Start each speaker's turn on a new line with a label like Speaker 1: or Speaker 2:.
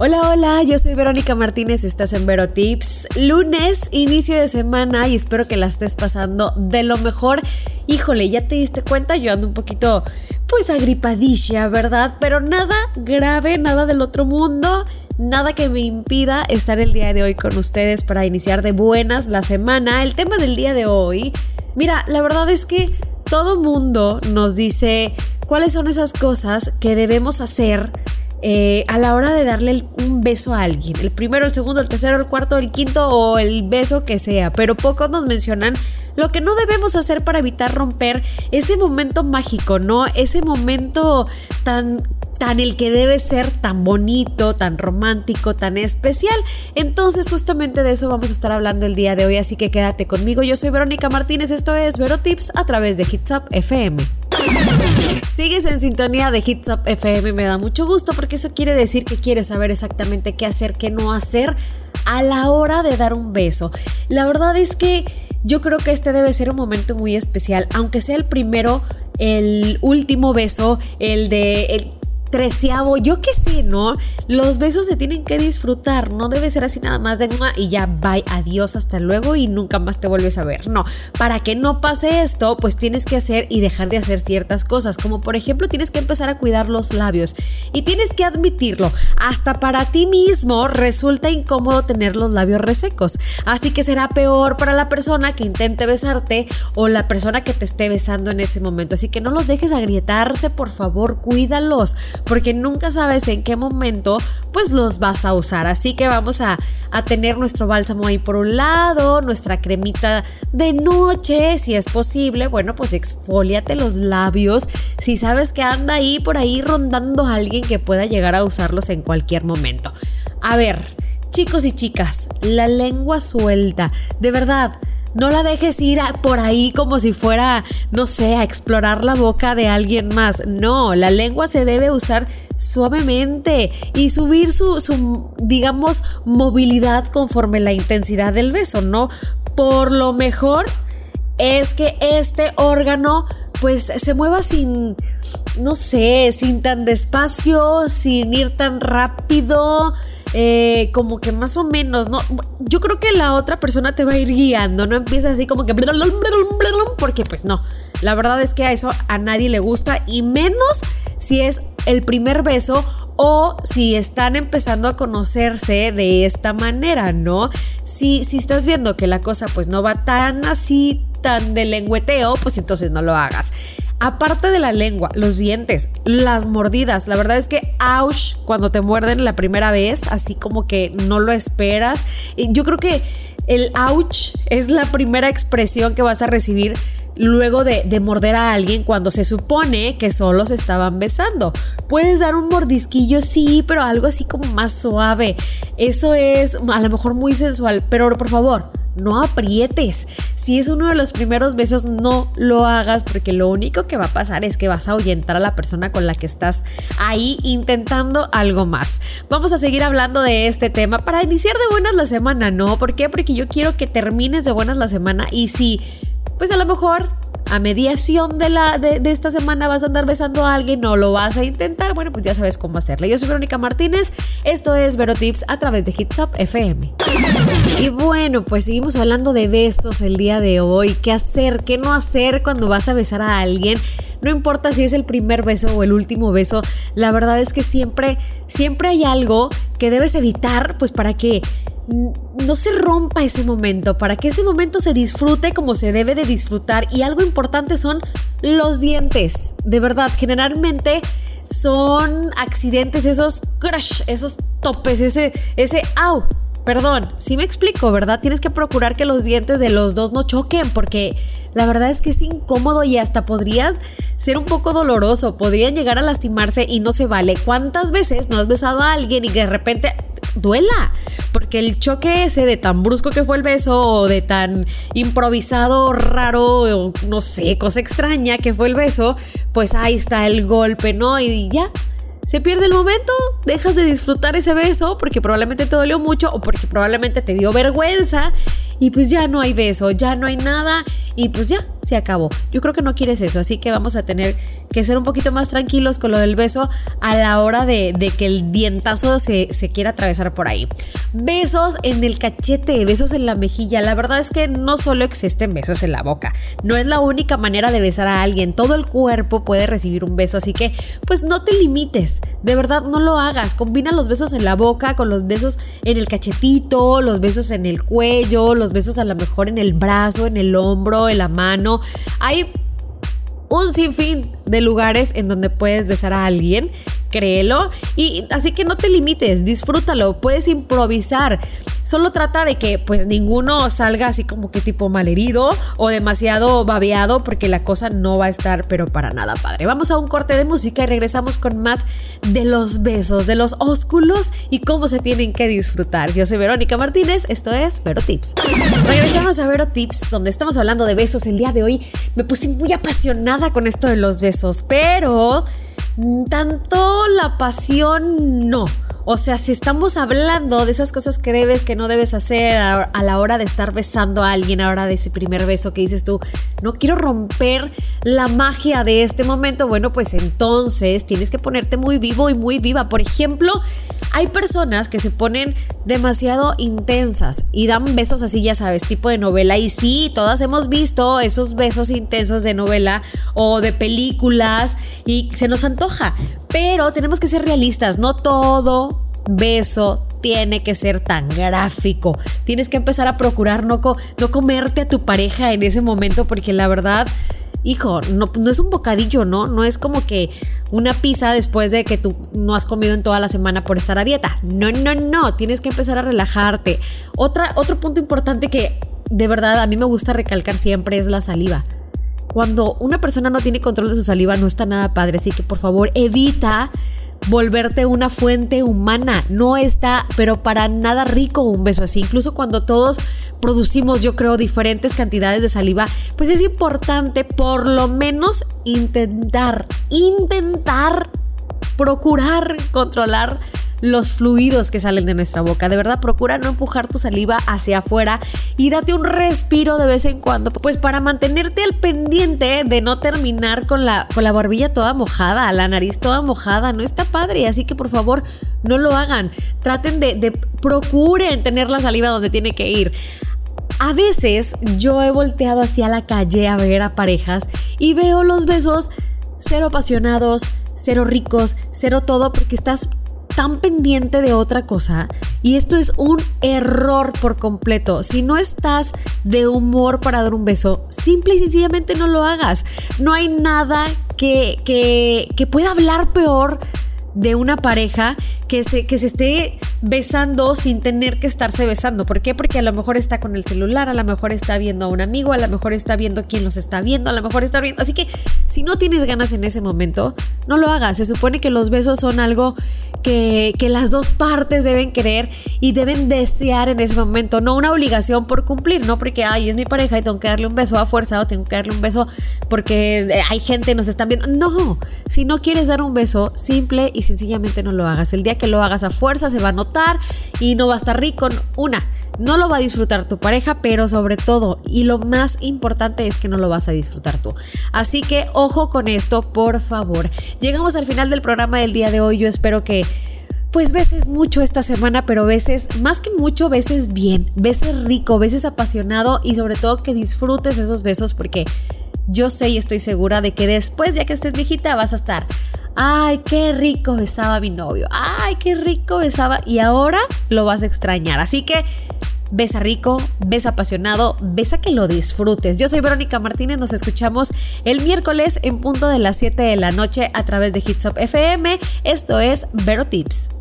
Speaker 1: Hola, hola, yo soy Verónica Martínez, estás en Vero Tips. Lunes, inicio de semana y espero que la estés pasando de lo mejor. Híjole, ya te diste cuenta, yo ando un poquito pues agripadilla, ¿verdad? Pero nada grave, nada del otro mundo, nada que me impida estar el día de hoy con ustedes para iniciar de buenas la semana. El tema del día de hoy, mira, la verdad es que todo mundo nos dice cuáles son esas cosas que debemos hacer eh, a la hora de darle un beso a alguien. El primero, el segundo, el tercero, el cuarto, el quinto o el beso que sea. Pero pocos nos mencionan lo que no debemos hacer para evitar romper ese momento mágico, ¿no? Ese momento tan tan el que debe ser tan bonito, tan romántico, tan especial. Entonces justamente de eso vamos a estar hablando el día de hoy, así que quédate conmigo. Yo soy Verónica Martínez, esto es Vero Tips a través de Hits Up FM. Sigues en sintonía de Hits Up FM, me da mucho gusto porque eso quiere decir que quieres saber exactamente qué hacer, qué no hacer a la hora de dar un beso. La verdad es que yo creo que este debe ser un momento muy especial, aunque sea el primero, el último beso, el de treceavo, yo qué sé, ¿no? Los besos se tienen que disfrutar, no debe ser así nada más de y ya, bye, adiós, hasta luego y nunca más te vuelves a ver. No, para que no pase esto, pues tienes que hacer y dejar de hacer ciertas cosas, como por ejemplo tienes que empezar a cuidar los labios y tienes que admitirlo, hasta para ti mismo resulta incómodo tener los labios resecos, así que será peor para la persona que intente besarte o la persona que te esté besando en ese momento, así que no los dejes agrietarse, por favor, cuídalos porque nunca sabes en qué momento pues los vas a usar. Así que vamos a, a tener nuestro bálsamo ahí por un lado, nuestra cremita de noche, si es posible. Bueno, pues exfoliate los labios. Si sabes que anda ahí por ahí rondando alguien que pueda llegar a usarlos en cualquier momento. A ver, chicos y chicas, la lengua suelta. De verdad no la dejes ir por ahí como si fuera, no sé, a explorar la boca de alguien más. No, la lengua se debe usar suavemente y subir su, su, digamos, movilidad conforme la intensidad del beso, ¿no? Por lo mejor es que este órgano pues se mueva sin, no sé, sin tan despacio, sin ir tan rápido, eh, como que más o menos, ¿no? Yo creo que la otra persona te va a ir guiando, no empieza así como que... Porque pues no, la verdad es que a eso a nadie le gusta y menos si es el primer beso o si están empezando a conocerse de esta manera, ¿no? Si, si estás viendo que la cosa pues no va tan así, tan de lengüeteo, pues entonces no lo hagas. Aparte de la lengua, los dientes, las mordidas, la verdad es que ouch cuando te muerden la primera vez, así como que no lo esperas. Yo creo que el ouch es la primera expresión que vas a recibir luego de, de, morder a alguien cuando se supone que solo se estaban besando. Puedes dar un mordisquillo, sí, pero algo así como más suave. Eso es a lo mejor muy sensual, pero por favor, no aprietes. Si es uno de los primeros besos, no lo hagas porque lo único que va a pasar es que vas a ahuyentar a la persona con la que estás ahí intentando algo más. Vamos a seguir hablando de este tema para iniciar de buenas la semana, ¿no? ¿Por qué? Porque yo quiero que termines de buenas la semana y si, pues a lo mejor a mediación de, la, de, esta semana vas a andar besando a alguien, no lo vas a intentar, bueno, pues ya sabes cómo hacerlo. Yo soy Verónica Martínez, esto es Vero Tips a través de Hits Up FM. Y bueno, pues seguimos hablando de besos el día de hoy, qué hacer, qué no hacer cuando vas a besar a alguien. No importa si es el primer beso o el último beso, la verdad es que siempre, siempre hay algo que debes evitar, pues para que no se rompa ese momento, para que ese momento se disfrute como se debe de disfrutar. Y algo importante son los dientes. De verdad, generalmente son accidentes, esos crush, esos topes, ese, ese au. Perdón, si me explico, ¿verdad? Tienes que procurar que los dientes de los dos no choquen, porque la verdad es que es incómodo y hasta podría ser un poco doloroso. Podrían llegar a lastimarse y no se vale. ¿Cuántas veces no has besado a alguien y de repente duela. Porque el choque ese de tan brusco que fue el beso o de tan improvisado, raro, o no sé, cosa extraña que fue el beso, pues ahí está el golpe, ¿no? Y ya, se pierde el momento, dejas de disfrutar ese beso porque probablemente te dolió mucho o porque probablemente te dio vergüenza y pues ya no hay beso, ya no hay nada y pues ya se acabó. Yo creo que no quieres eso, así que vamos a tener que ser un poquito más tranquilos con lo del beso a la hora de, que el vientazo se, se quiera atravesar por ahí. Besos en el cachete, besos en la mejilla. La verdad es que no solo existen besos en la boca, no es la única manera de besar a alguien. Todo el cuerpo puede recibir un beso, así que pues no te limites. De verdad, no lo hagas. Combina los besos en la boca con los besos en el cachetito, los besos en el cuello, los besos a lo mejor en el brazo, en el hombro, en la mano. Hay un sinfín de lugares en donde puedes besar a alguien créelo. Y así que no te limites, disfrútalo, puedes improvisar. Solo trata de que pues ninguno salga así como que tipo malherido o demasiado babeado porque la cosa no va a estar pero para nada padre. Vamos a un corte de música y regresamos con más de los besos, de los ósculos y cómo se tienen que disfrutar. Yo soy Verónica Martínez, esto es Vero Tips. Regresamos a Vero Tips donde estamos hablando de besos. El día de hoy me puse muy apasionada con esto de los besos, pero tanto la pasión no. O sea, si estamos hablando de esas cosas que debes, que no debes hacer a, la hora de estar besando a alguien, a la hora de ese primer beso que dices tú, no quiero romper la magia de este momento, bueno, pues entonces tienes que ponerte muy vivo y muy viva. Por ejemplo, hay personas que se ponen demasiado intensas y dan besos así, ya sabes, tipo de novela. Y sí, todas hemos visto esos besos intensos de novela o de películas y se nos antoja. Pero tenemos que ser realistas, no todo beso tiene que ser tan gráfico. Tienes que empezar a procurar no, no comerte a tu pareja en ese momento porque la verdad, hijo, no, no es un bocadillo, ¿no? No es como que una pizza después de que tú no has comido en toda la semana por estar a dieta. No, no, no, tienes que empezar a relajarte. Otra, otro punto importante que de verdad a mí me gusta recalcar siempre es la saliva cuando una persona no tiene control de su saliva no está nada padre, así que por favor evita volverte una fuente humana. No está, pero para nada rico un beso así. Incluso cuando todos producimos, yo creo, diferentes cantidades de saliva, pues es importante por lo menos intentar, intentar procurar controlar los fluidos que salen de nuestra boca. De verdad, procura no empujar tu saliva hacia afuera y date un respiro de vez en cuando, pues para mantenerte al pendiente de no terminar con la, con la barbilla toda mojada, la nariz toda mojada. No está padre, así que por favor no lo hagan. Traten de, de procuren tener la saliva donde tiene que ir. A veces yo he volteado hacia la calle a ver a parejas y veo los besos cero apasionados, cero ricos, cero todo, porque estás tan pendiente de otra cosa y esto es un error por completo. Si no estás de humor para dar un beso, simple y sencillamente no lo hagas. No hay nada que, que, que pueda hablar peor de una pareja que se, que se esté besando sin tener que estarse besando. ¿Por qué? Porque a lo mejor está con el celular, a lo mejor está viendo a un amigo, a lo mejor está viendo quién los está viendo, a lo mejor está viendo. Así que si no tienes ganas en ese momento, no lo hagas. Se supone que los besos son algo que, que las dos partes deben querer y deben desear en ese momento, no una obligación por cumplir, no porque, ay, es mi pareja y tengo que darle un beso a fuerza o tengo que darle un beso porque eh, hay gente, nos están viendo. No, si no quieres dar un beso, simple y sencillamente no lo hagas. El día que lo hagas a fuerza se va a notar y no va a estar rico. Una, no lo va a disfrutar tu pareja, pero sobre todo, y lo más importante es que no lo vas a disfrutar tú. Así que ojo con esto, por favor. Llegamos al final del programa del día de hoy. Yo espero que pues veces mucho esta semana, pero veces, más que mucho, veces bien, veces rico, veces apasionado y sobre todo que disfrutes esos besos porque yo sé y estoy segura de que después, ya que estés viejita, vas a estar ay, qué rico besaba mi novio, ay, qué rico besaba y ahora lo vas a extrañar. Así que besa rico, besa apasionado, besa que lo disfrutes. Yo soy Verónica Martínez, nos escuchamos el miércoles en punto de las 7 de la noche a través de Hitsop FM. Esto es Vero Tips.